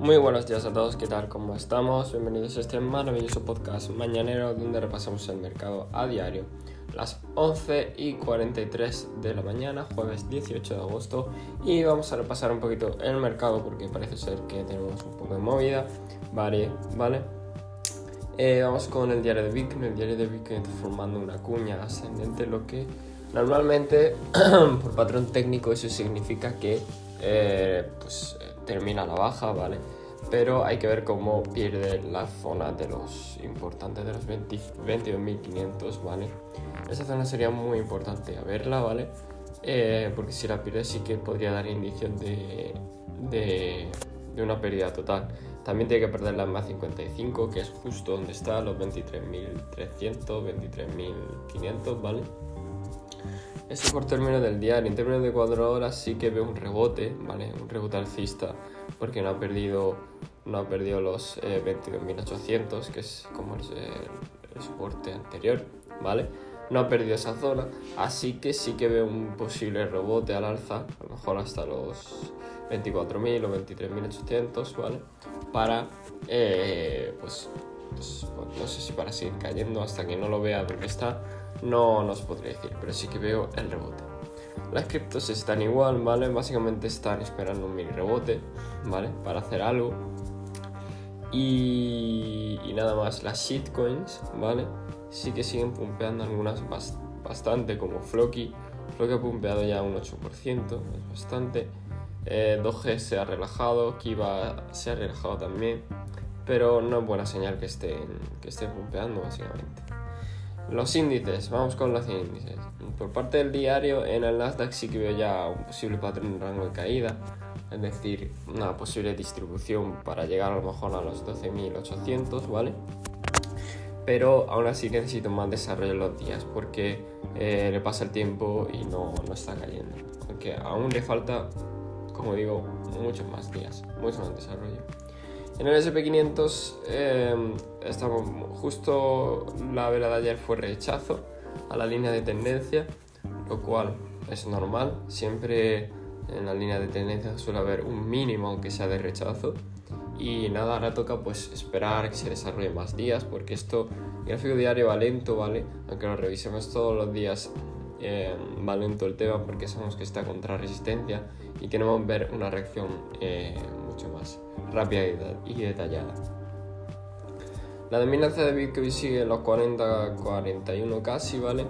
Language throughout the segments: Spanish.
Muy buenos días a todos, ¿qué tal? ¿Cómo estamos? Bienvenidos a este maravilloso podcast mañanero donde repasamos el mercado a diario. Las 11 y 43 de la mañana, jueves 18 de agosto, y vamos a repasar un poquito el mercado porque parece ser que tenemos un poco de movida. Vale, vale. Eh, vamos con el diario de Bitcoin. El diario de Bitcoin formando una cuña ascendente, lo que normalmente por patrón técnico eso significa que eh, pues, termina la baja, ¿vale? Pero hay que ver cómo pierde la zona de los importantes de los 22.500, ¿vale? Esa zona sería muy importante verla, ¿vale? Eh, porque si la pierde sí que podría dar indicios de, de, una pérdida total. También tiene que perder la MA 55, que es justo donde está, los 23.300, 23.500, ¿vale? Eso por términos del diario. En términos de 4 horas sí que veo un rebote, ¿vale? Un rebote alcista porque no ha perdido, no ha perdido los eh, 22.800, que es como el, el, soporte anterior, ¿vale? No ha perdido esa zona, así que sí que veo un posible rebote al alza, a lo mejor hasta los 24.000 o 23.800, ¿vale? Para, eh, pues, pues, no sé si para seguir cayendo hasta que no lo vea donde está no nos podría decir, pero sí que veo el rebote. Las criptos están igual, ¿vale? Básicamente están esperando un mini rebote, ¿vale? Para hacer algo. Y, nada más, las shitcoins, ¿vale? Sí que siguen pumpeando algunas bastante, como Floki. Floki ha pumpeado ya un 8%, es bastante. Eh, Doge se ha relajado, Kiva se ha relajado también. Pero no es buena señal que estén, que estén pumpeando, básicamente. Los índices, vamos con los índices. Por parte del diario, en el Nasdaq sí que veo ya un posible patrón en rango de caída, es decir, una posible distribución para llegar a lo mejor a los 12.800, ¿vale? Pero aún así necesito más desarrollo en los días porque eh, le pasa el tiempo y no, no está cayendo. Aunque aún le falta, como digo, muchos más días, mucho más desarrollo. En el SP500 eh, estamos justo la vela de ayer fue rechazo a la línea de tendencia, lo cual es normal. Siempre en la línea de tendencia suele haber un mínimo aunque sea de rechazo. Y nada, ahora toca pues esperar que se desarrolle más días porque esto, el gráfico diario va lento, ¿vale? Aunque lo revisemos todos los días, eh, va lento el tema porque sabemos que está contra resistencia y queremos ver una reacción eh, más rápida y detallada. La dominancia de Bitcoin sigue en los 40-41 casi, ¿vale?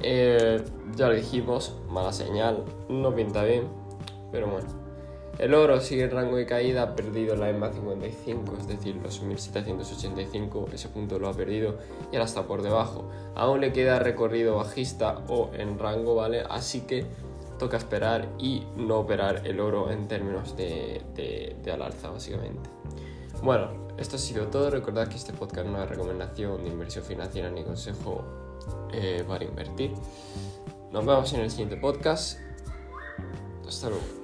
Eh, ya lo dijimos, mala señal, no pinta bien, pero bueno. El oro sigue en rango de caída, ha perdido la EMA 55, es decir, los 1785, ese punto lo ha perdido y ahora está por debajo. Aún le queda recorrido bajista o en rango, ¿vale? Así que toca esperar y no operar el oro en términos de, al alza, básicamente. Bueno, esto ha sido todo. Recordad que este podcast no es recomendación de inversión financiera ni consejo eh, para invertir. Nos vemos en el siguiente podcast. Hasta luego.